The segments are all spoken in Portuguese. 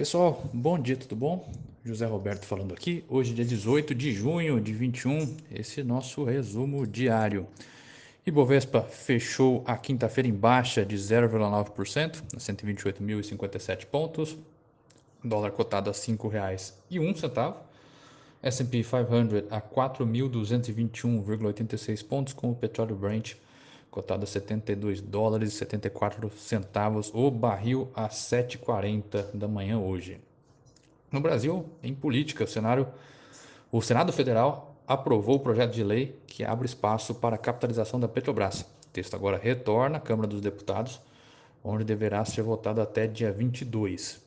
Pessoal, bom dia, tudo bom? José Roberto falando aqui. Hoje, dia 18 de junho de 21, esse é nosso resumo diário. Ibovespa fechou a quinta-feira em baixa de 0,9%, a 128.057 pontos. Dólar cotado a R$ 5,01. S&P 500 a 4.221,86 pontos, com o petróleo Brent cotado a 72 dólares e 74 centavos o barril a 7,40 da manhã hoje. No Brasil, em política, o cenário, o Senado Federal aprovou o projeto de lei que abre espaço para a capitalização da Petrobras. O texto agora retorna à Câmara dos Deputados, onde deverá ser votado até dia 22.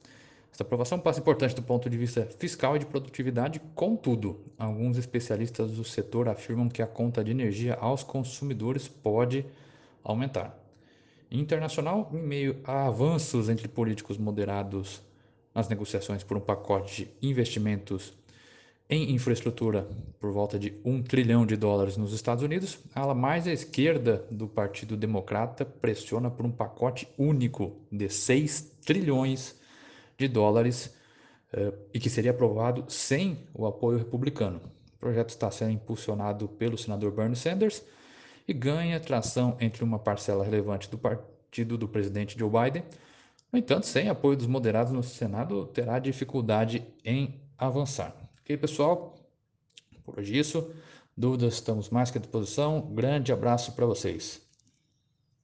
Esta aprovação passa importante do ponto de vista fiscal e de produtividade, contudo, alguns especialistas do setor afirmam que a conta de energia aos consumidores pode aumentar. Internacional, em meio a avanços entre políticos moderados nas negociações por um pacote de investimentos em infraestrutura por volta de um trilhão de dólares nos Estados Unidos, a ala mais à esquerda do Partido Democrata pressiona por um pacote único de 6 trilhões de dólares uh, e que seria aprovado sem o apoio republicano. O projeto está sendo impulsionado pelo senador Bernie Sanders e ganha tração entre uma parcela relevante do partido do presidente Joe Biden. No entanto, sem apoio dos moderados no Senado, terá dificuldade em avançar. Ok, pessoal? Por hoje é isso. Dúvidas, estamos mais que à disposição. Grande abraço para vocês.